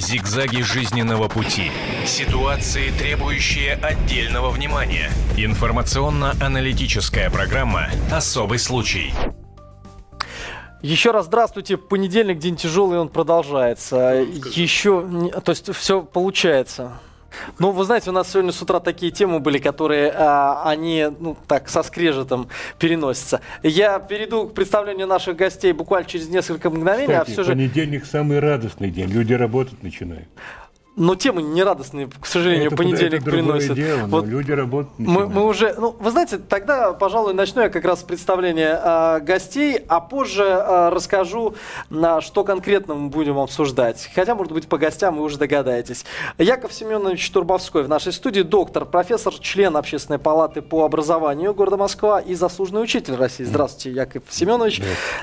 Зигзаги жизненного пути. Ситуации, требующие отдельного внимания. Информационно-аналитическая программа «Особый случай». Еще раз здравствуйте. Понедельник, день тяжелый, он продолжается. Еще, то есть все получается. Ну, вы знаете, у нас сегодня с утра такие темы были, которые а, они, ну, так, со скрежетом переносятся. Я перейду к представлению наших гостей буквально через несколько мгновений. А Кстати, а все же... понедельник самый радостный день. Люди работать начинают. Но темы нерадостные, к сожалению, это, понедельник это приносят. Дело, вот люди работают. Мы, мы уже, ну, вы знаете, тогда, пожалуй, начну я как раз с представления э, гостей, а позже э, расскажу, на что конкретно мы будем обсуждать. Хотя, может быть, по гостям вы уже догадаетесь. Яков Семенович Турбовской в нашей студии, доктор, профессор, член Общественной палаты по образованию города Москва и заслуженный учитель России. Здравствуйте, Яков Семенович.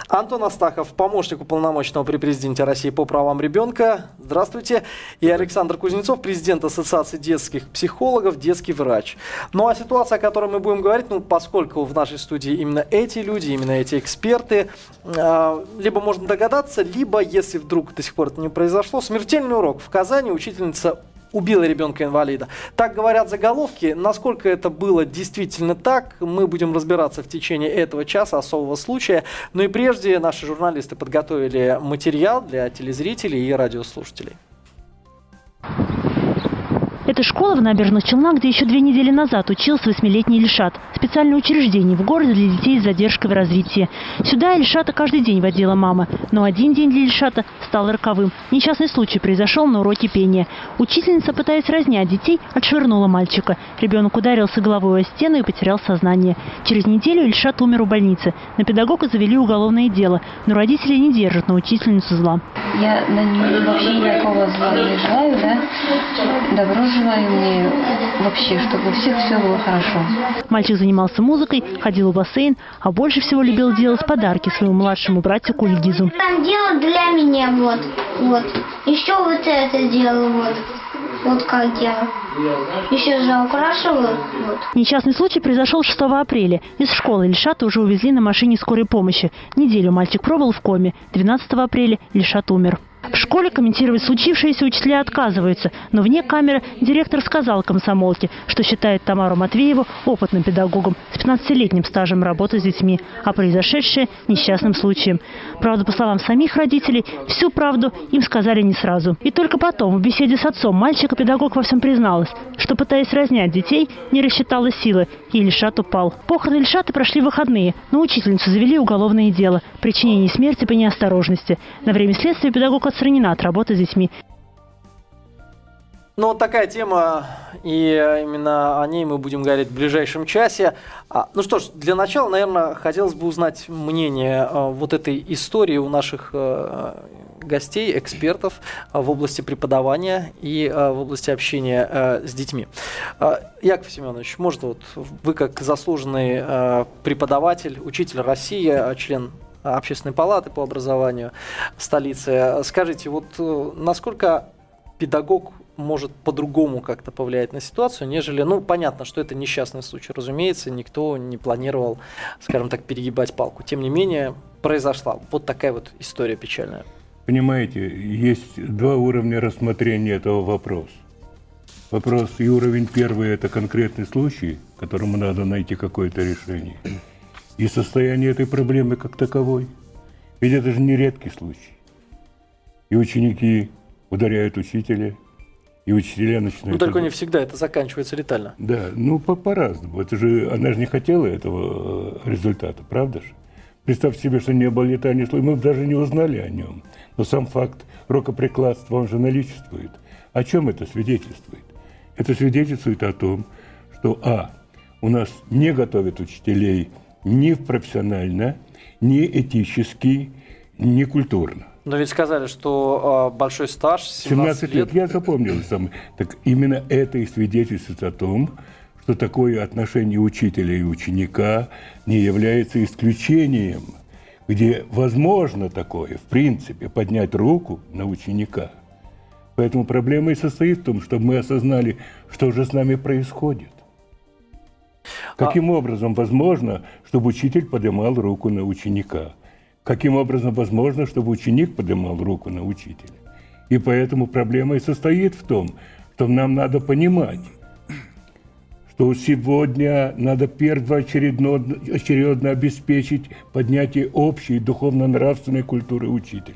Антон Астахов, помощник уполномоченного при президенте России по правам ребенка. Здравствуйте. И Александр Александр Кузнецов, президент Ассоциации детских психологов, детский врач. Ну а ситуация, о которой мы будем говорить, ну поскольку в нашей студии именно эти люди, именно эти эксперты, э, либо можно догадаться, либо, если вдруг до сих пор это не произошло, смертельный урок. В Казани учительница убила ребенка-инвалида. Так говорят заголовки. Насколько это было действительно так, мы будем разбираться в течение этого часа особого случая. Но и прежде наши журналисты подготовили материал для телезрителей и радиослушателей. Thank you. Это школа в набережных Челнах, где еще две недели назад учился восьмилетний Ильшат. Специальное учреждение в городе для детей с задержкой в развитии. Сюда Ильшата каждый день водила мама. Но один день для Ильшата стал роковым. Несчастный случай произошел на уроке пения. Учительница, пытаясь разнять детей, отшвырнула мальчика. Ребенок ударился головой о стену и потерял сознание. Через неделю Ильшат умер у больницы. На педагога завели уголовное дело, но родители не держат на учительницу зла. Я на нее вообще никакого зла не желаю, да? Добро желаю мне вообще, чтобы у всех все было хорошо. Мальчик занимался музыкой, ходил в бассейн, а больше всего любил делать подарки своему младшему братику Ильгизу. Там делал для меня вот, вот. Еще вот это делал вот. Вот как делал. Еще же украшивал. Вот. Несчастный случай произошел 6 апреля. Из школы Ильшата уже увезли на машине скорой помощи. Неделю мальчик пробыл в коме. 12 апреля Ильшат умер. В школе комментировать случившееся учителя отказываются, но вне камеры директор сказал комсомолке, что считает Тамару Матвееву опытным педагогом с 15-летним стажем работы с детьми, а произошедшее – несчастным случаем. Правда, по словам самих родителей, всю правду им сказали не сразу. И только потом, в беседе с отцом мальчика, педагог во всем призналась, что, пытаясь разнять детей, не рассчитала силы, и Ильшат упал. Похороны Ильшата прошли выходные, но учительницу завели уголовное дело – причинение смерти по неосторожности. На время следствия педагог отстранена от работы с детьми. Ну, вот такая тема, и именно о ней мы будем говорить в ближайшем часе. А, ну что ж, для начала, наверное, хотелось бы узнать мнение а, вот этой истории у наших а, гостей, экспертов в области преподавания и в области общения с детьми. Яков Семенович, может, вот вы как заслуженный преподаватель, учитель России, член Общественной палаты по образованию столицы. Скажите, вот э, насколько педагог может по-другому как-то повлиять на ситуацию, нежели, ну, понятно, что это несчастный случай, разумеется, никто не планировал, скажем так, перегибать палку. Тем не менее, произошла вот такая вот история печальная. Понимаете, есть два уровня рассмотрения этого вопроса. Вопрос и уровень первый – это конкретный случай, которому надо найти какое-то решение и состояние этой проблемы как таковой. Ведь это же не редкий случай. И ученики ударяют учителя, и учителя начинают... Ну, только не всегда это заканчивается летально. Да, ну, по- по-разному. Это же, она же не хотела этого э, результата, правда же? Представьте себе, что не было летальный случай, мы бы даже не узнали о нем. Но сам факт рукоприкладства, он же наличествует. О чем это свидетельствует? Это свидетельствует о том, что, а, у нас не готовят учителей ни профессионально, ни этически, ни культурно. Но ведь сказали, что э, большой стаж 17, 17 лет. лет. Я запомнил сам. Так именно это и свидетельствует о том, что такое отношение учителя и ученика не является исключением, где возможно такое, в принципе, поднять руку на ученика. Поэтому проблема и состоит в том, чтобы мы осознали, что же с нами происходит. Каким а... образом возможно, чтобы учитель поднимал руку на ученика? Каким образом возможно, чтобы ученик поднимал руку на учителя? И поэтому проблема и состоит в том, что нам надо понимать, что сегодня надо первоочередно очередно обеспечить поднятие общей духовно-нравственной культуры учителя.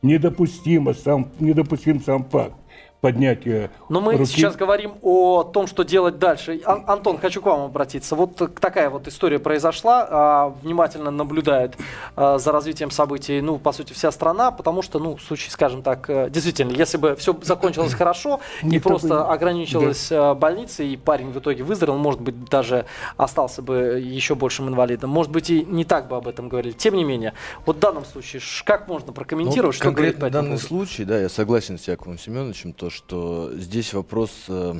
Недопустимо сам, недопустим сам факт, поднятия Но мы руки. сейчас говорим о том, что делать дальше. Ан- Антон, хочу к вам обратиться. Вот такая вот история произошла. а, Внимательно наблюдает а, за развитием событий, ну, по сути, вся страна, потому что, ну, в случае, скажем так, э, действительно, если бы все закончилось хорошо и просто ограничилось э, больницей, и парень в итоге выздоровел, может быть, даже остался бы еще большим инвалидом. Может быть, и не так бы об этом говорили. Тем не менее, вот в данном случае, как можно прокомментировать, Ну, что говорить по этому данный случай, да, я согласен с Яковом Семеновичем, то, что здесь вопрос э,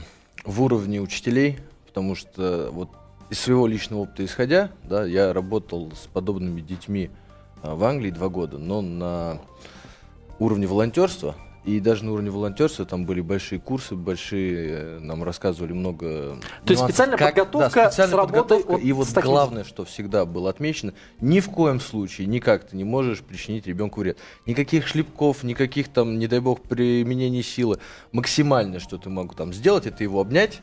в уровне учителей, потому что вот из своего личного опыта исходя, да, я работал с подобными детьми э, в Англии два года, но на уровне волонтерства, и даже на уровне волонтерства там были большие курсы, большие, э, нам рассказывали много... То есть специальная как- подготовка да, специальная подготовка, вот и вот с таким- главное, что всегда было отмечено, ни в коем случае никак ты не можешь причинить ребенку вред. Никаких шлепков, никаких там, не дай бог, применения силы. Максимальное, что ты могу там сделать, это его обнять,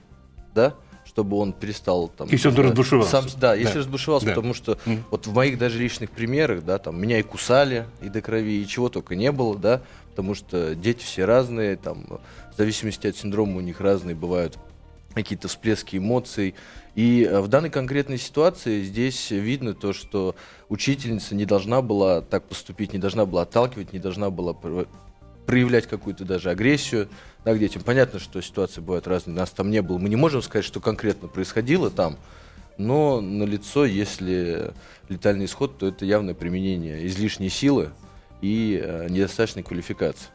да, чтобы он перестал там... Если он знаю, разбушевался. сам- да, если Да. разбушевался, Да. потому что Мгм. вот в моих даже личных примерах, да, там меня и кусали, и до крови, и чего только не было, да, потому что дети все разные, там, в зависимости от синдрома у них разные бывают какие-то всплески эмоций. И э, в данной конкретной ситуации здесь видно то, что учительница не должна была так поступить, не должна была отталкивать, не должна была про- проявлять какую-то даже агрессию да, к детям. Понятно, что ситуации бывают разные, нас там не было. Мы не можем сказать, что конкретно происходило там, но на лицо, если летальный исход, то это явное применение излишней силы и э, недостаточной квалификации.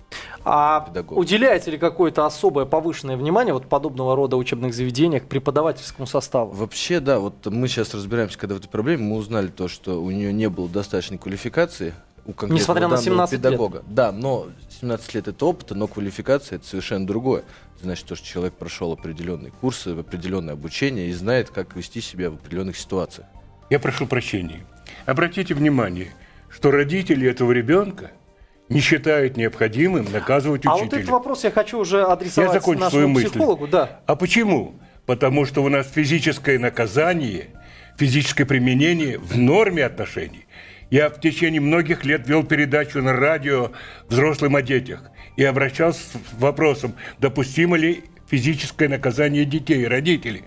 А педагог. уделяете ли какое-то особое повышенное внимание вот подобного рода учебных заведениях к преподавательскому составу? Вообще, да, вот мы сейчас разбираемся, когда в этой проблеме, мы узнали то, что у нее не было достаточной квалификации у конкретного Несмотря на данного 17 лет. педагога. Да, но 17 лет это опыта, но квалификация это совершенно другое. Это значит, то, что человек прошел определенные курсы, определенное обучение и знает, как вести себя в определенных ситуациях. Я прошу прощения. Обратите внимание, что родители этого ребенка не считают необходимым наказывать А вот учителя. этот вопрос я хочу уже Я адресовать закончу нашему свою мысль. психологу. Да. А почему? Потому что у нас физическое наказание, физическое применение в норме отношений. Я в течение многих лет вел передачу на радио взрослым о детях и обращался с вопросом, допустимо ли физическое наказание детей родителей.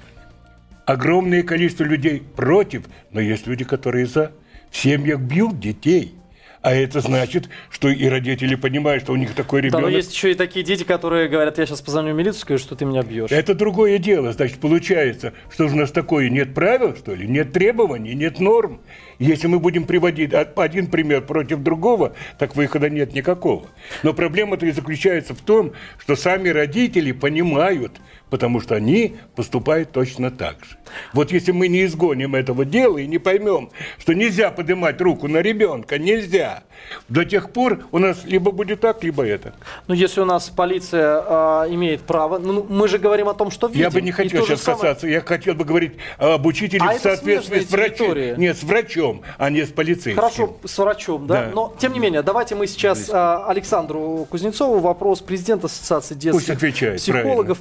Огромное количество людей против, но есть люди, которые за. В семьях бьют детей. А это значит, что и родители понимают, что у них такой Да, ребенок. но есть еще и такие дети, которые говорят, я сейчас позвоню в милицию, скажу, что ты меня бьешь. Это другое дело. Значит, получается, что у нас такое? Нет правил, что ли? Нет требований, нет норм? Если мы будем приводить од- один пример против другого, так выхода нет никакого. Но проблема-то и заключается в том, что сами родители понимают, потому что они поступают точно так же. Вот если мы не изгоним этого дела и не поймем, что нельзя поднимать руку на ребенка, нельзя, до тех пор у нас либо будет так, либо это. Ну, если у нас полиция а, имеет право, ну, мы же говорим о том, что видим. Я бы не хотел сейчас самое- касаться, я хотел бы говорить об учителе А в соответствии с врачом. Нет, с врачом, а не с полицейским. Хорошо, с врачом, да? Да. Но, тем не менее, давайте мы сейчас а, Александру Кузнецову вопрос президента Ассоциации детских Пусть отвечает, психологов,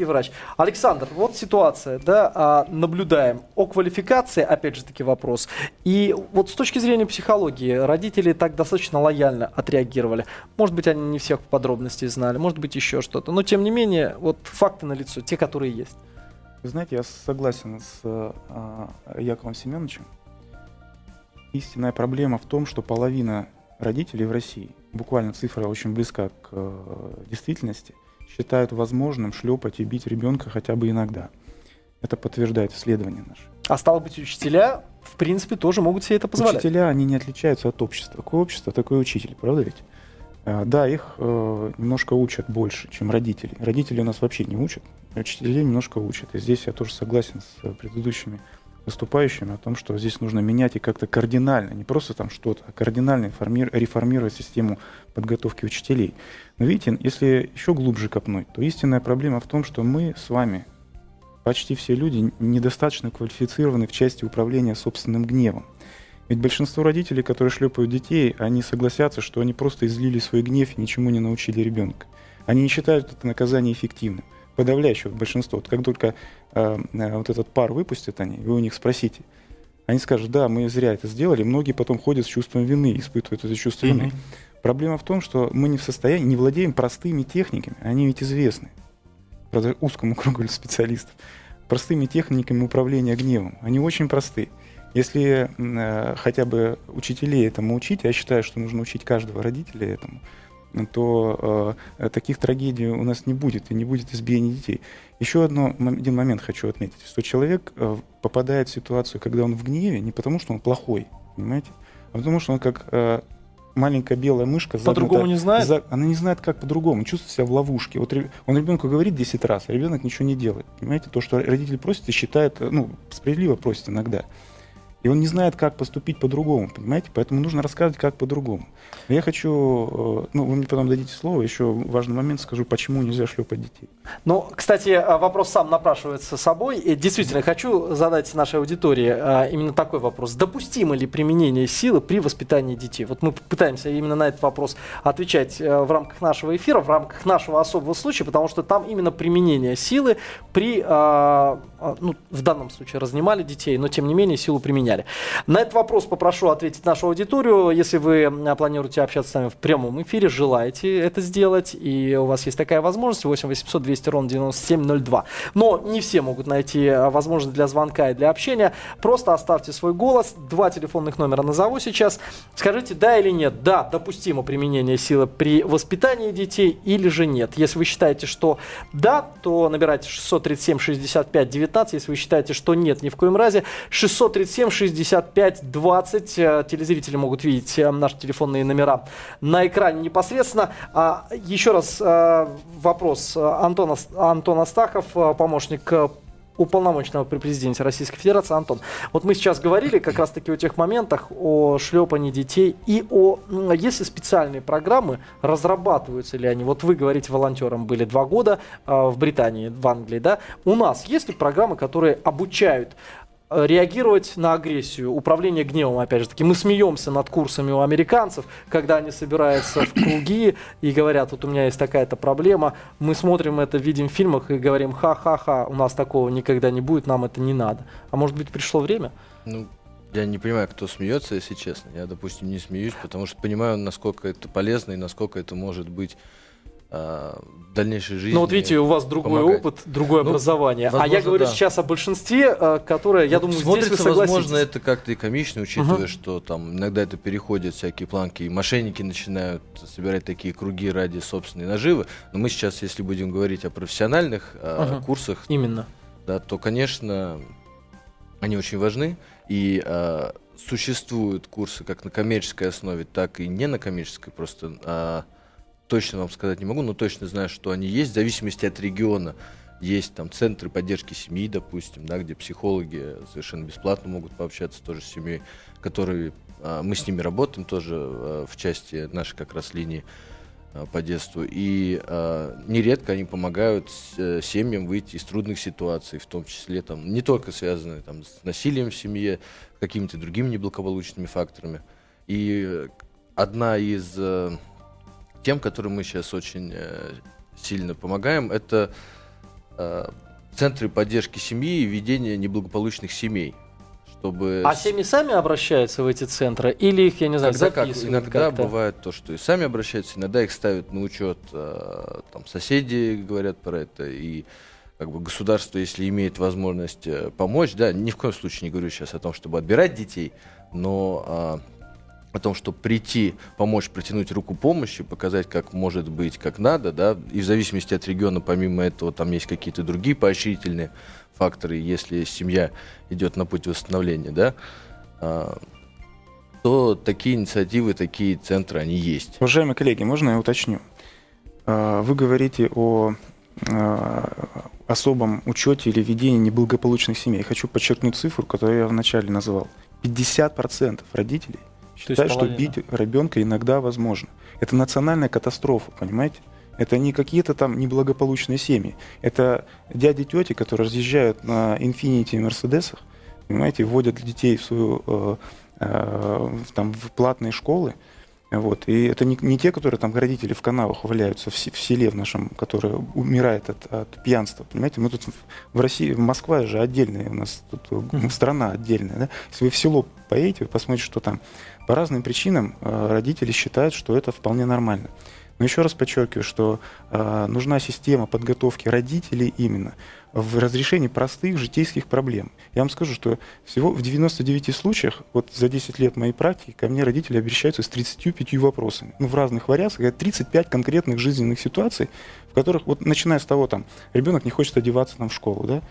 детский врач. Александр, вот ситуация, да, а, наблюдаем. О квалификации, опять же таки, вопрос. И вот с точки зрения психологии, родители так достаточно лояльно отреагировали. Может быть, они не всех подробностей знали, может быть, еще что-то. Но, тем не менее, вот факты налицо, те, которые есть. Вы знаете, я согласен с э, Яковом Семеновичем. Истинная проблема в том, что половина родителей в России, буквально цифра очень близка к э, действительности, считают возможным шлепать и бить ребенка хотя бы иногда. Это подтверждает исследование наше. А стало быть, учителя, в принципе, тоже могут себе это позволять. Учителя, они не отличаются от общества. Какое общество, такой учитель, правда ведь? А, Да, их э, немножко учат больше, чем родители. Родители у нас вообще не учат, а учителей немножко учат. И здесь я тоже согласен с э, предыдущими выступающими о том, что здесь нужно менять и как-то кардинально, не просто там что-то, а кардинально реформировать систему подготовки учителей. Но видите, если еще глубже копнуть, то истинная проблема в том, что мы с вами, почти все люди, недостаточно квалифицированы в части управления собственным гневом. Ведь большинство родителей, которые шлепают детей, они согласятся, что они просто излили свой гнев и ничему не научили ребенка. Они не считают это наказание эффективным. Подавляющее большинство. Вот как только э, вот этот пар выпустят они, вы у них спросите, они скажут, да, мы зря это сделали. Многие потом ходят с чувством вины, испытывают это чувство вины. Проблема в том, что мы не в состоянии, не владеем простыми техниками. Они ведь известны. Узкому кругу специалистов. Простыми техниками управления гневом. Они очень просты. Если э, хотя бы учителей этому учить, я считаю, что нужно учить каждого родителя этому, то э, таких трагедий у нас не будет, и не будет избиения детей. Еще одно, один момент хочу отметить, что человек э, попадает в ситуацию, когда он в гневе, не потому что он плохой, понимаете, а потому что он как э, маленькая белая мышка. По-другому не знает? за- она не знает, как по-другому, чувствует себя в ловушке. Вот он ребенку говорит 10 раз, а ребенок ничего не делает. Понимаете, то, что родитель просит и считает, э, ну, справедливо просит иногда. И он не знает, как поступить по-другому, понимаете? Поэтому нужно рассказывать, как по-другому. Я хочу, э, ну, вы мне потом дадите слово, еще важный момент скажу, почему нельзя шлепать детей. Ну, кстати, а, вопрос сам напрашивается собой. И действительно, хочу задать нашей аудитории а, именно такой вопрос. Допустимо ли применение силы при воспитании детей? Вот мы пытаемся именно на этот вопрос отвечать э, в рамках нашего эфира, в рамках нашего особого случая, потому что там именно применение силы при, ну, в данном случае разнимали детей, но тем не менее силу применяли. На этот вопрос попрошу ответить нашу аудиторию. Если вы а, планируете общаться с нами в прямом эфире, желаете это сделать, и у вас есть такая возможность, 8 800 200 ровно 9702. Но не все могут найти а, возможность для звонка и для общения. Просто оставьте свой голос. Два телефонных номера назову сейчас. Скажите да или нет. Да, допустимо применение силы при воспитании детей или же нет. Если вы считаете, что да, то набирайте 637 65 19. Если вы считаете, что нет, ни в коем разе, 637 65 20. Э, Телезрители могут видеть э, наши телефонные номера на экране непосредственно. А, еще раз э, вопрос. Антон, Ас- Антон Астахов, э, помощник э, уполномоченного при президенте Российской Федерации. Антон, вот мы сейчас говорили как раз-таки о тех моментах, о шлепании детей и о, м, есть ли специальные программы, разрабатываются ли они? Вот вы говорите, волонтером были два года э, в Британии, в Англии, да? У нас есть ли программы, которые обучают реагировать на агрессию, управление гневом, опять же таки. Мы смеемся над курсами у американцев, когда они собираются в круги и говорят, вот у меня есть такая-то проблема. Мы смотрим это, видим в фильмах и говорим, ха-ха-ха, у нас такого никогда не будет, нам это не надо. А может быть пришло время? Ну, я не понимаю, кто смеется, если честно. Я, допустим, не смеюсь, потому что понимаю, насколько это полезно и насколько это может быть дальнейшей жизни. Ну вот видите, у вас другой помогать. опыт, другое Ну, образование. а я возможно, говорю да. сейчас о большинстве, э, которое, я Ну, думаю, здесь смотрится, вы согласитесь. возможно, это как-то и комично, учитывая, Ага. что там иногда это переходит всякие планки, и мошенники начинают собирать такие круги ради собственной наживы. Но мы сейчас, если будем говорить о профессиональных а, Ага. курсах, Именно. да, то, конечно, они очень важны. И существуют курсы как на коммерческой основе, так и не на коммерческой. Просто а, точно вам сказать не могу, но точно знаю, что они есть. В зависимости от региона есть там центры поддержки семьи, допустим, да, где психологи совершенно бесплатно могут пообщаться тоже с семьей, которые а, мы с ними работаем тоже а, в части нашей как раз линии а, по детству. И нередко они помогают э, семьям выйти из трудных ситуаций, в том числе там не только связанные там с насилием в семье, какими-то другими неблагополучными факторами. И э, одна из э, тем, которой мы сейчас очень э, сильно помогаем, это э, центры поддержки семьи и ведение неблагополучных семей, чтобы А семьи сами обращаются в эти центры? Или их, я не знаю, Когда как, записывают иногда как-то? бывает то, что и сами обращаются, иногда их ставят на учет, э, там соседи говорят про это, и как бы государство, если имеет возможность помочь, да, ни в коем случае не говорю сейчас о том, чтобы отбирать детей, но а, о том, чтобы прийти, помочь, протянуть руку помощи, показать, как может быть, как надо, да, и в зависимости от региона, помимо этого, там есть какие-то другие поощрительные факторы, если семья идет на путь восстановления, да, а, то такие инициативы, такие центры, они есть. Уважаемые коллеги, можно я уточню? А, Вы говорите о а, особом учете или ведении неблагополучных семей. Хочу подчеркнуть цифру, которую я вначале назвал. 50% родителей считают, что бить ребенка иногда возможно. Это национальная катастрофа, понимаете? Это не какие-то там неблагополучные семьи. Это дяди тети, которые разъезжают на Infiniti и Мерседесах, понимаете, вводят детей в свою э, э, там, в платные школы. Вот. И это не, не те, которые там родители в канавах валяются в, в селе в нашем, которые умирает от, от пьянства. Понимаете, мы тут в России, Москва же отдельная, у нас тут mm-hmm. страна отдельная. Да? Если вы в село поедете, вы посмотрите, что там. По разным причинам э, родители считают, что это вполне нормально. Но еще раз подчеркиваю, что э, нужна система подготовки родителей именно в разрешении простых житейских проблем. Я вам скажу, что всего в 99 случаях, вот за 10 лет моей практики, ко мне родители обращаются с 35 вопросами. Ну, в разных вариациях. 35 конкретных жизненных ситуаций, в которых, вот начиная с того, там, ребенок не хочет одеваться там, в школу, да,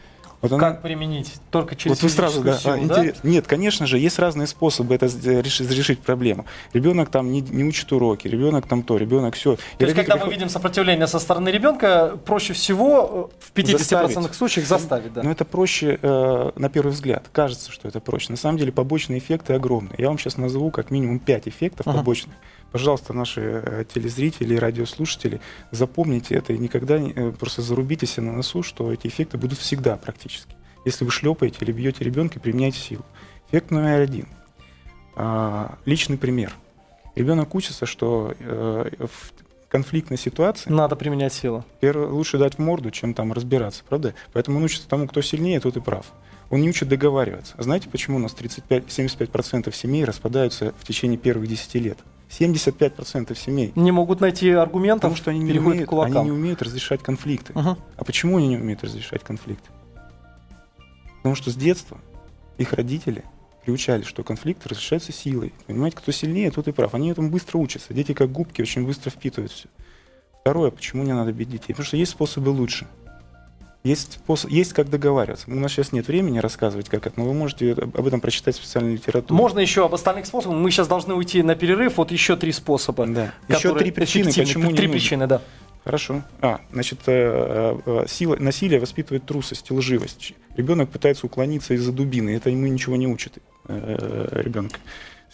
вот она... Как применить? Только через вот вы сразу, да, силу, а, интерес... да? Нет, конечно же, есть разные способы это решить, проблему. Ребенок там не, не учит уроки, ребенок там то, ребенок все. То есть, когда мы видим сопротивление со стороны ребенка, проще всего э, в 50% заставить. случаях заставить. Да. Но это проще э, на первый взгляд. Кажется, что это проще. На самом деле побочные эффекты огромные. Я вам сейчас назову как минимум 5 эффектов uh-huh. побочных. Пожалуйста, наши э, телезрители и радиослушатели, запомните это и никогда не, э, просто зарубите себе на носу, что эти эффекты будут всегда практически. Если вы шлепаете или бьете ребенка, применяйте силу. Эффект номер один. А, личный пример. Ребенок учится, что э, в конфликтной ситуации... Надо применять силу. Первое, лучше дать в морду, чем там разбираться, правда? Поэтому он учится тому, кто сильнее, тот и прав. Он не учит договариваться. А знаете, почему у нас 35-75% семей распадаются в течение первых 10 лет? 75% семей. Не могут найти аргументов, Потому что они не, умеют, они не умеют разрешать конфликты. Угу. А почему они не умеют разрешать конфликты? Потому что с детства их родители приучали, что конфликты разрешаются силой. Понимаете, кто сильнее, тот и прав. Они этому быстро учатся. Дети как губки очень быстро впитывают все. Второе, почему не надо бить детей? Потому что есть способы лучше. Есть, способ, есть как договариваться. У нас сейчас нет времени рассказывать, как это, но вы можете об этом прочитать в специальной литературе. Можно еще об остальных способах. Мы сейчас должны уйти на перерыв. Вот еще три способа. Да. Еще три причины, почему Три причины, да. Хорошо. А, значит, э, э, сила, насилие воспитывает трусость, лживость. Ребенок пытается уклониться из-за дубины. Это ему ничего не учит э, ребенка.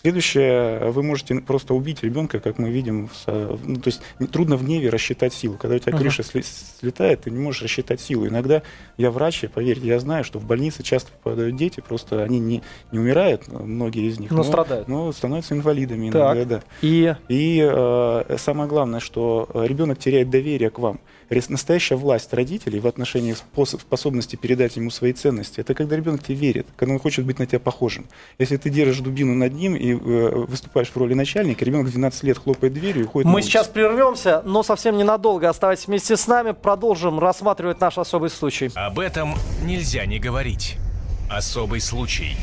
Следующее, вы можете просто убить ребенка, как мы видим. Ну, то есть трудно в гневе рассчитать силу. Когда у тебя крыша uh-huh. слетает, ты не можешь рассчитать силу. Иногда я врач, поверьте, я знаю, что в больнице часто попадают дети, просто они не, не умирают, многие из них, но, но страдают. Но становятся инвалидами иногда, так. да. И, И э, самое главное, что ребенок теряет доверие к вам настоящая власть родителей в отношении способности передать ему свои ценности, это когда ребенок тебе верит, когда он хочет быть на тебя похожим. Если ты держишь дубину над ним и э, выступаешь в роли начальника, ребенок 12 лет хлопает дверью и уходит Мы сейчас прервемся, но совсем ненадолго. Оставайтесь вместе с нами, продолжим рассматривать наш особый случай. Об этом нельзя не говорить. Особый случай.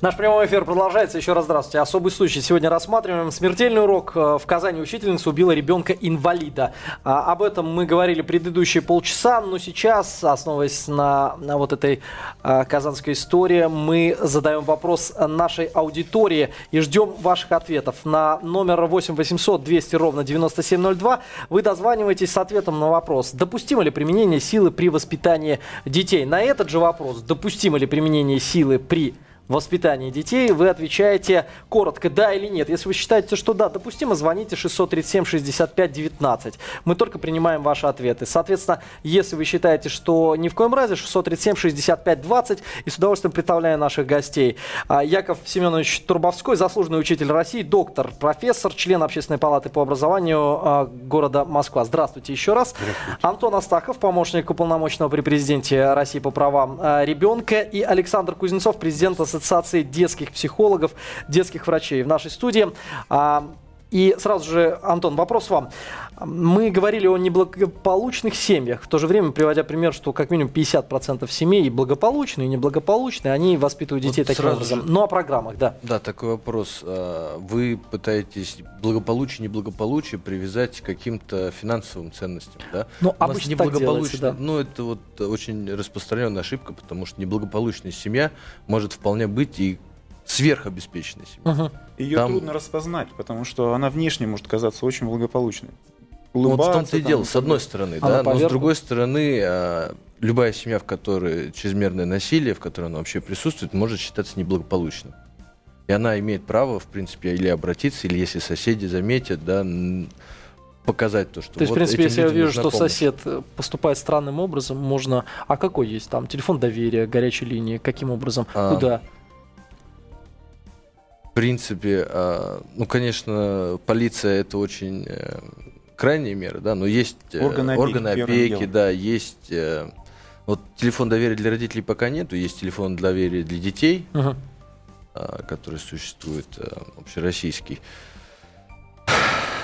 Наш прямой эфир продолжается. Еще раз здравствуйте. Особый случай. Сегодня рассматриваем смертельный урок. Э, в Казани учительница убила ребенка-инвалида. А, об этом мы говорили предыдущие полчаса, но сейчас, основываясь на, на вот этой а, казанской истории, мы задаем вопрос нашей аудитории и ждем ваших ответов. На номер 8 800 200 ровно 9702 вы дозваниваетесь с ответом на вопрос, допустимо ли применение силы при воспитании детей. На этот же вопрос, допустимо ли применение силы при воспитании детей, вы отвечаете коротко «да» или «нет». Если вы считаете, что «да», допустимо, звоните 637-65-19. Мы только принимаем ваши ответы. Соответственно, если вы считаете, что ни в коем разе, 637-65-20 и с удовольствием представляю наших гостей. А, Яков Семенович Турбовской, заслуженный учитель России, доктор, профессор, член Общественной палаты по образованию а, города Москва. Здравствуйте еще раз. Здравствуйте. Антон Астахов, помощник уполномоченного при президенте России по правам а, ребенка и Александр Кузнецов, президент Ассоциации Ассоциации детских психологов, детских врачей в нашей студии. И сразу же, Антон, вопрос вам. Мы говорили о неблагополучных семьях, в то же время приводя пример, что как минимум 50% семей благополучные и неблагополучные, они воспитывают детей вот таким образом. Же... Ну, о программах, да. Да, такой вопрос. А, вы пытаетесь благополучие, неблагополучие привязать к каким-то финансовым ценностям, да? Ну, обычно так делается, да. Ну, это вот очень распространенная ошибка, потому что неблагополучная семья может вполне быть и сверхобеспеченной семьей. Угу. Ее Там... трудно распознать, потому что она внешне может казаться очень благополучной. Ну, вот в том-то и дело, с одной стороны, да, но с другой стороны, а, любая семья, в которой чрезмерное насилие, в которой оно вообще присутствует, может считаться неблагополучным. И она имеет право, в принципе, или обратиться, или если соседи заметят, да, показать то, что То есть, вот в принципе, если я вижу, что помощь. сосед э, поступает странным образом, можно... А какой есть там? Телефон доверия, горячей линии? Каким образом? А... Куда? Принципе, а, ну, конечно, полиция это очень э, крайние меры, да, но есть э, Органы опеки, органы опеки, делом. да, есть э, вот телефон доверия для родителей пока нету, есть телефон доверия для детей, а, который существует, общероссийский.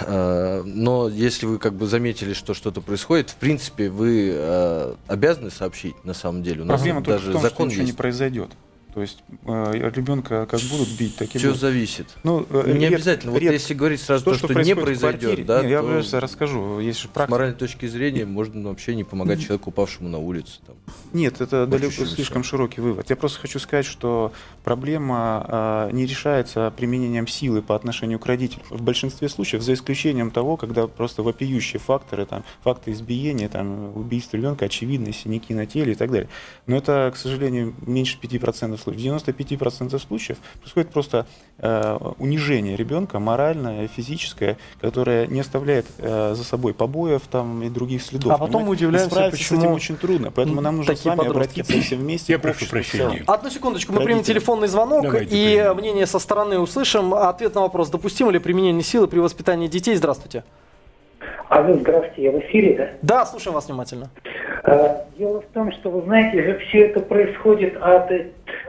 А, Но если вы как бы заметили, что что-то происходит, в принципе, вы обязаны сообщить на самом деле. У нас Проблема только даже в том, что закон ничего не есть. произойдет. То есть э, ребенка как будут бить, так и Все будут. зависит. Ну, э, Не ред- обязательно. Вот ред- если говорить сразу то, то, что что, не произойдет, квартире- да, Не, я то просто расскажу. Есть же с практика. моральной точки зрения можно вообще не помогать человеку, упавшему на улице. Там. Нет, это далеко слишком широкий вывод. Я просто хочу сказать, что проблема а, не решается применением силы по отношению к родителям. В большинстве случаев, за исключением того, когда просто вопиющие факторы, там, факты избиения, там, убийства ребенка, очевидные синяки на теле и так далее. Но это, к сожалению, меньше 5% случаев. В 95% случаев происходит просто э, унижение ребенка, моральное, физическое, которое не оставляет э, за собой побоев там, и других следов. А потом мы понимаете? И удивляемся, справиться с почему этим очень трудно. Поэтому нам нужно такие с вами подростки. обратиться все вместе Я прошу прощения. Одну секундочку, мы примем телефонный звонок Давайте и примем. мнение со стороны услышим. Ответ на вопрос, допустимо ли применение силы при воспитании детей? Здравствуйте. Алло, здравствуйте, я в эфире, да? Да, слушаем вас внимательно. Э, Дело в том, что, вы знаете, же все это происходит от,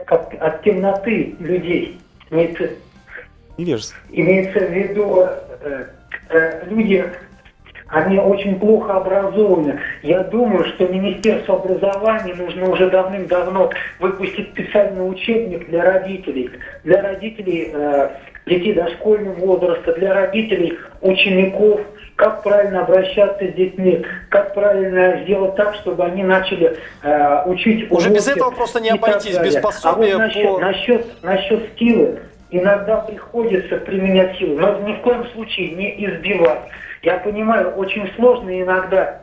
как, от темноты людей. Имеется, Невежество. имеется в виду, э, э, люди, они очень плохо образованы. Я думаю, что Министерству образования нужно уже давным-давно выпустить специальный учебник для родителей. Для родителей э, детей дошкольного возраста, для родителей учеников, как правильно обращаться с детьми, как правильно сделать так, чтобы они начали э, учить Уже без этого просто не обойтись, без пособия А вот насчет, по- насчет, насчет силы, иногда приходится применять силу, но ни в коем случае не избивать. Я понимаю, очень сложно иногда,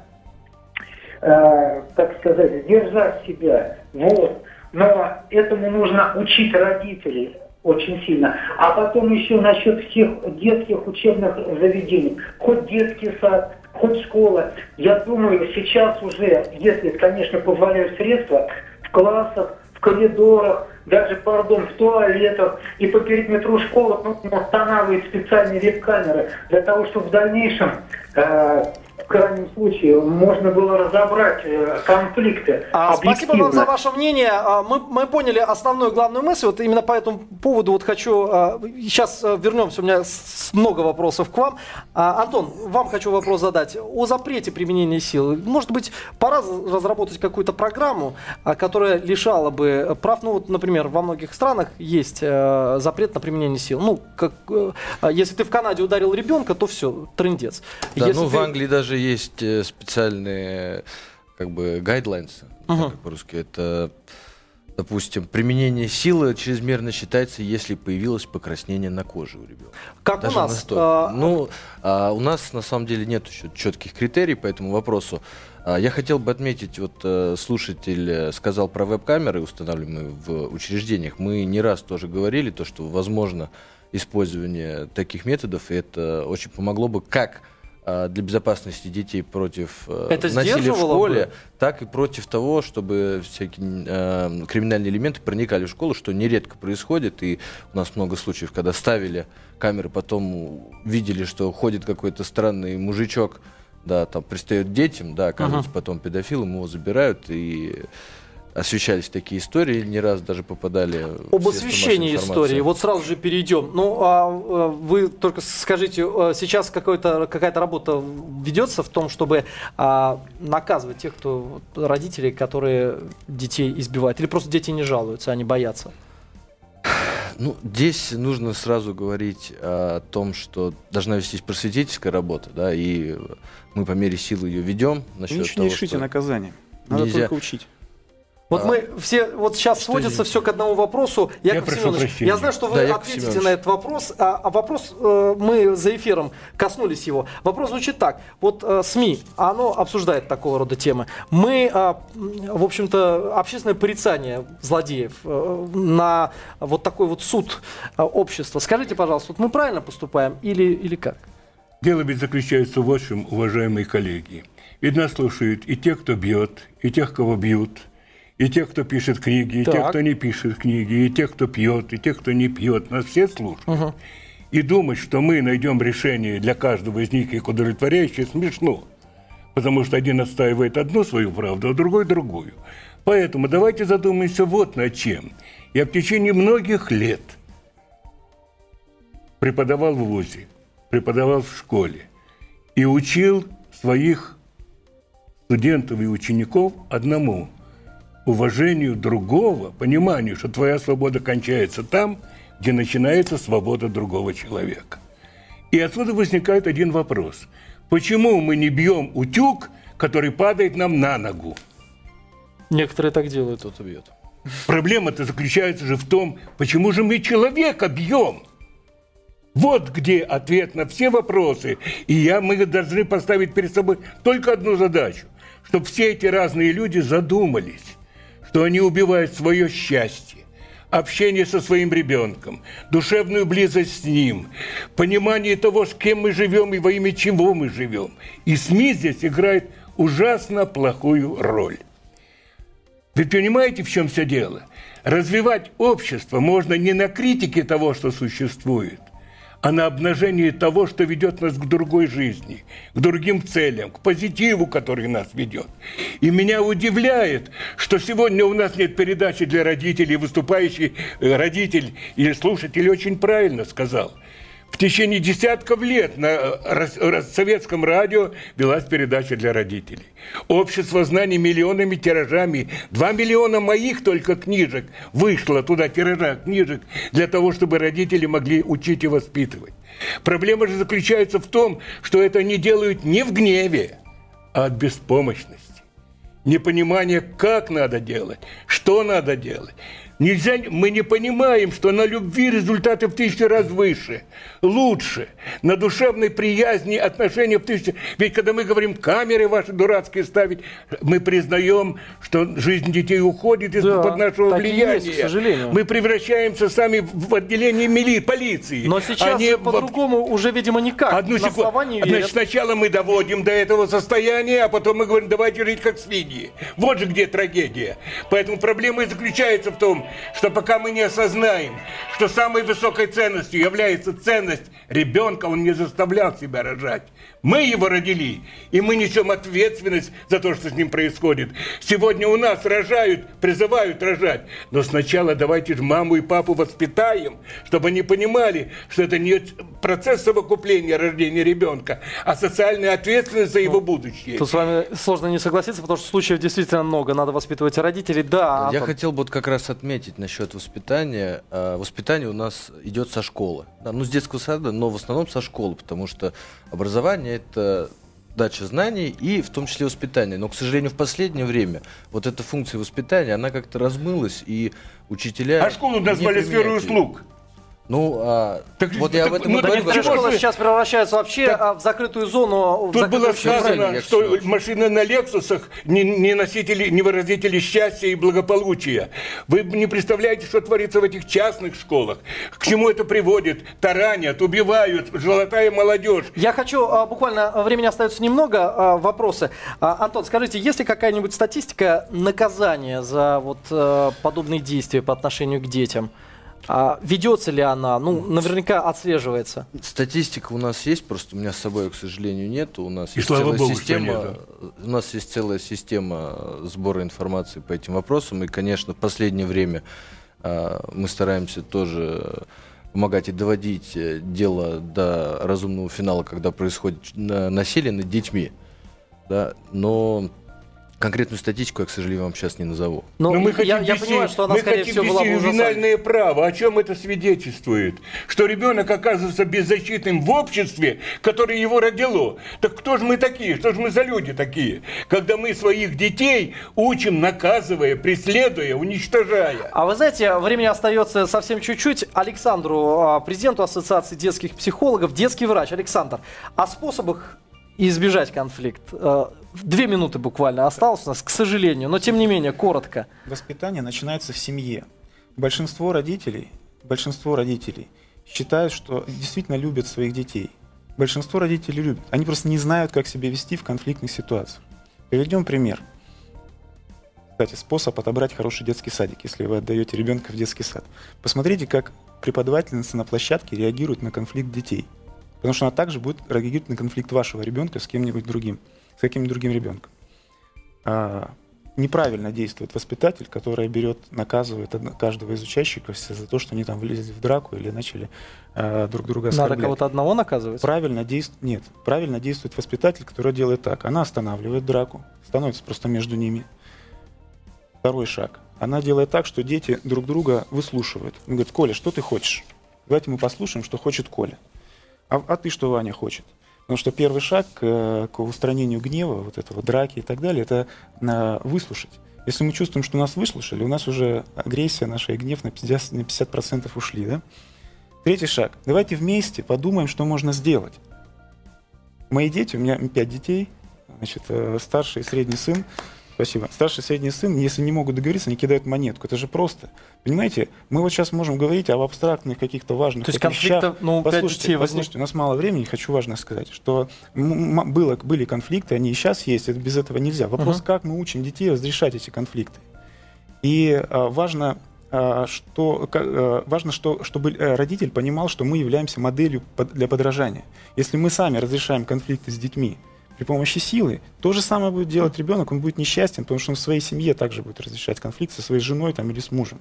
э, так сказать, сдержать себя. Вот. Но этому нужно учить родителей очень сильно. А потом еще насчет всех детских учебных заведений. Хоть детский сад, хоть школа. Я думаю, сейчас уже, если, конечно, позволяют средства, в классах, в коридорах, даже, пардон, в туалетах и по периметру школы нужно устанавливать специальные веб-камеры для того, чтобы в дальнейшем, э, в крайнем случае, можно было разобрать э, конфликты. А, спасибо вам за ваше мнение. А, Мы, мы поняли основную главную мысль. Вот именно по этому поводу вот хочу... а, Сейчас а, вернемся, у меня много вопросов к вам. А, Антон, вам хочу вопрос задать. О запрете применения силы. Может быть, пора разработать какую-то программу, которая лишала бы прав. Ну вот, например, во многих странах есть э, запрет на применение сил. Ну, как, э, если ты в Канаде ударил ребенка, то все, трындец. Да, Если ну в ты- Англии даже есть э, специальные как бы guidelines, Мгм. как по-русски. Это, допустим, применение силы чрезмерно считается, если появилось покраснение на коже у ребенка. Как Даже у нас. настолько. а, Ну, а, у нас на самом деле нет еще четких критерий по этому вопросу. А, я хотел бы отметить, вот э, слушатель э, сказал про веб-камеры, устанавливаемые в учреждениях. Мы не раз тоже говорили, то, что возможно использование таких методов, и это очень помогло бы как для безопасности детей против э, Это насилия в школе, бы? так и против того, чтобы всякие э, криминальные элементы проникали в школу, что нередко происходит. И у нас много случаев, когда ставили камеры, потом видели, что ходит какой-то странный мужичок, да, там пристает детям, да, оказывается потом педофилом, его забирают и освещались такие истории, не раз даже попадали в Об освещении истории. Вот сразу же перейдем. Ну, а э, вы только скажите, э, сейчас какой-то, какая-то работа ведется в том, чтобы а, наказывать тех, кто родителей, которые детей избивают? Или просто дети не жалуются, они боятся? Ну, здесь нужно сразу говорить о том, что должна вестись просветительская работа, да, и мы по мере силы ее ведем. Насчет ничего того, не решите что- наказание. Надо нельзя- только учить. Вот А, мы все, вот сейчас что сводится здесь? все к одному вопросу. Яков прошу Семенович, прощения. я знаю, что вы Да, Яков ответите Семенович. на этот вопрос, а, а вопрос, э, мы за эфиром коснулись его. Вопрос звучит так. Вот э, СМИ, оно обсуждает такого рода темы. Мы, м, в общем-то, общественное порицание злодеев э, на вот такой вот суд э, общества. Скажите, пожалуйста, вот мы правильно поступаем или, или как? Дело ведь заключается в вашем, уважаемые коллеги. Ведь нас слушают и те, кто бьет, и тех, кого бьют, И тех, кто пишет книги, и Так. тех, кто не пишет книги, и тех, кто пьет, и тех, кто не пьет. Нас все слушают. И думать, что мы найдем решение для каждого из них их удовлетворяющее, смешно. Потому что один отстаивает одну свою правду, а другой другую. Поэтому давайте задумаемся вот над чем. Я в течение многих лет преподавал в ВУЗе, преподавал в школе и учил своих студентов и учеников одному – уважению другого, пониманию, что твоя свобода кончается там, где начинается свобода другого человека. И отсюда возникает один вопрос. Почему мы не бьем утюг, который падает нам на ногу? Некоторые так делают. Кто-то бьет. Проблема-то заключается же в том, почему же мы человека бьем? Вот где ответ на все вопросы. И я, мы должны поставить перед собой только одну задачу. Чтобы все эти разные люди задумались, что они убивают свое счастье, общение со своим ребенком, душевную близость с ним, понимание того, с кем мы живем и во имя чего мы живем. И СМИ здесь играет ужасно плохую роль. Вы понимаете, в чем все дело? Развивать общество можно не на критике того, что существует, а на обнажении того, что ведет нас к другой жизни, к другим целям, к позитиву, который нас ведет. И меня удивляет, что сегодня у нас нет передачи для родителей, выступающий э, родитель или слушатель очень правильно сказал. В течение десятков лет на э, советском радио велась передача для родителей. Общество знаний миллионами тиражами. Два миллиона моих только книжек вышло туда, тиража книжек, для того, чтобы родители могли учить и воспитывать. Проблема же заключается в том, что это не делают не в гневе, а от беспомощности непонимание, как надо делать, что надо делать. Нельзя, мы не понимаем, что на любви результаты в тысячу раз выше, лучше, на душевной приязни отношения в тысячу. Ведь когда мы говорим камеры ваши дурацкие ставить, мы признаем, что жизнь детей уходит Да, из-под нашего так и влияния. есть, к сожалению. Мы превращаемся сами в отделение мили, полиции. Но сейчас а не в- по-другому уже, видимо, никак. Одну На секунду. Значит, верят. сначала мы доводим до этого состояния, а потом мы говорим, давайте жить как свиньи. Вот же где трагедия. Поэтому проблема и заключается в том, что пока мы не осознаем, что самой высокой ценностью является ценность ребенка, он не заставлял себя рожать. Мы его родили, и мы несем ответственность за то, что с ним происходит. Сегодня у нас рожают, призывают рожать, но сначала давайте же маму и папу воспитаем, чтобы они понимали, что это не процесс совокупления рождения ребенка, а социальная ответственность за его будущее. Тут с вами сложно не согласиться, потому что случаев действительно много. Надо воспитывать родителей. Да, Я Антон. хотел бы вот как раз отметить насчет воспитания. А, Воспитание у нас идет со школы. Ну, с детского сада, но в основном со школы, потому что образование это дача знаний и в том числе воспитание. Но, к сожалению, в последнее время вот эта функция воспитания, она как-то размылась, и учителя... А школу назвали сферой услуг. Ну, а, Так, вот я так, об этом ну, и говорю. некоторые школы сейчас превращаются вообще Так- а, в закрытую зону. в Тут закрытую было сказано, я что машины на Лексусах не, не носители, не выразители счастья и благополучия. Вы не представляете, что творится в этих частных школах. К чему это приводит? Таранят, убивают, золотая молодежь. Я хочу, а, буквально времени остается немного, а, вопросы. А, Антон, скажите, есть ли какая-нибудь статистика наказания за вот а, подобные действия по отношению к детям? А ведется ли она? Ну, наверняка отслеживается. Статистика у нас есть, просто у меня с собой, к сожалению, нет. У нас И есть слава целая богу, что система. нету. У нас есть целая система сбора информации по этим вопросам. И, конечно, в последнее время а, мы стараемся тоже помогать и доводить э, дело до разумного финала, когда происходит на- насилие над детьми. Да? Но конкретную статистику я, к сожалению, вам сейчас не назову. Но, Но мы хотим я, я вести- понимаю, что она, мы скорее хотим всего, была бы ювенальное право. О чем это свидетельствует? Что ребенок оказывается беззащитным в обществе, которое его родило. Так кто же мы такие? Что же мы за люди такие? Когда мы своих детей учим, наказывая, преследуя, уничтожая. А вы знаете, времени остается совсем чуть-чуть. Александру, а, президенту Ассоциации детских психологов, детский врач. Александр, о способах избежать конфликт. Две минуты буквально осталось у нас, к сожалению, но тем не менее, коротко. Воспитание начинается в семье. Большинство родителей, большинство родителей считают, что действительно любят своих детей. Большинство родителей любят. Они просто не знают, как себя вести в конфликтных ситуациях. Приведем пример. кстати, способ отобрать хороший детский садик, если вы отдаете ребенка в детский сад. Посмотрите, как преподавательница на площадке реагирует на конфликт детей. Потому что она также будет реагировать на конфликт вашего ребенка с кем-нибудь другим, с каким-нибудь другим ребенком. А, неправильно действует воспитатель, который берет, наказывает каждого из учащихся за то, что они там влезли в драку или начали а, друг друга Надо оскорблять. кого-то одного наказывать? Правильно действует, нет, правильно действует воспитатель, который делает так. Она останавливает драку, становится просто между ними. Второй шаг. Она делает так, что дети друг друга выслушивают. Он говорит, Коля, что ты хочешь? Давайте мы послушаем, что хочет Коля. А, а ты что, Ваня, хочет? Потому что первый шаг к, э, к устранению гнева, вот этого драки и так далее, это а, выслушать. Если мы чувствуем, что нас выслушали, у нас уже агрессия наша и гнев на 50%, на 50% ушли. Да? Третий шаг. Давайте вместе подумаем, что можно сделать. Мои дети, у меня пять детей, значит, э, старший и средний сын, спасибо, старший и средний сын, если не могут договориться, они кидают монетку. Это же просто. Понимаете, мы вот сейчас можем говорить об абстрактных каких-то важных То есть конфликтов, ну, Послушайте, послушайте, у нас мало времени, хочу важно сказать, что было, были конфликты, они и сейчас есть, это без этого нельзя. Вопрос, Мгм. как мы учим детей разрешать эти конфликты. И а, важно, а, что, а, важно что, чтобы э, родитель понимал, что мы являемся моделью для подражания. Если мы сами разрешаем конфликты с детьми при помощи силы, то же самое будет делать ребенок, он будет несчастен, потому что он в своей семье также будет разрешать конфликт со своей женой там, или с мужем.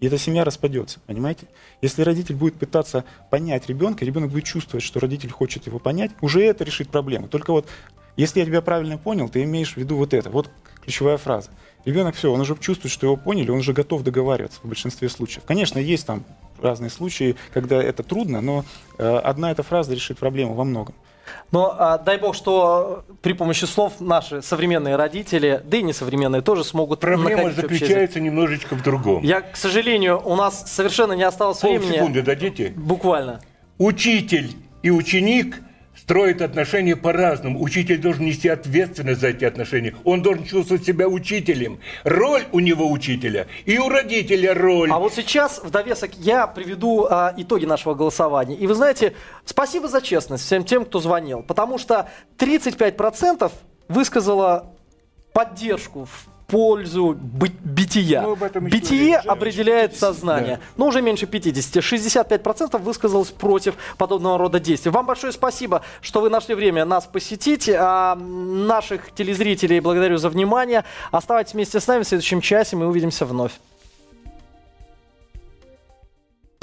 И эта семья распадется, понимаете? Если родитель будет пытаться понять ребенка, ребенок будет чувствовать, что родитель хочет его понять, уже это решит проблему. Только вот, если я тебя правильно понял, ты имеешь в виду вот это. Вот ключевая фраза. Ребенок все, он уже чувствует, что его поняли, он уже готов договариваться в большинстве случаев. Конечно, есть там разные случаи, когда это трудно, но э, одна эта фраза решит проблему во многом. Но а, дай бог, что при помощи слов наши современные родители, да и несовременные, тоже смогут Проблема заключается немножечко в другом. Я, к сожалению, у нас совершенно не осталось времени. Полсекунды дадите? Буквально. Учитель и ученик строят отношения по-разному. Учитель должен нести ответственность за эти отношения. Он должен чувствовать себя учителем. Роль у него учителя и у родителя роль. А вот сейчас, в довесок, я приведу а, итоги нашего голосования. И вы знаете, спасибо за честность всем тем, кто звонил. Потому что 35% высказало поддержку в пользу бы- бытия. Бытие определяет 50, сознание. да. Но уже меньше 50. 65% высказалось против подобного рода действий. Вам большое спасибо, что вы нашли время нас посетить. А наших телезрителей благодарю за внимание. Оставайтесь вместе с нами в следующем часе. Мы увидимся вновь.